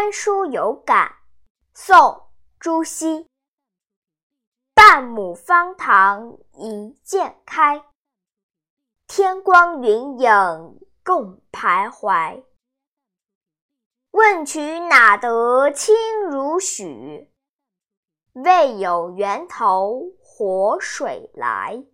观书有感宋朱熹半亩方塘一鉴开天光云影共徘徊问渠哪得清如许为有源头活水来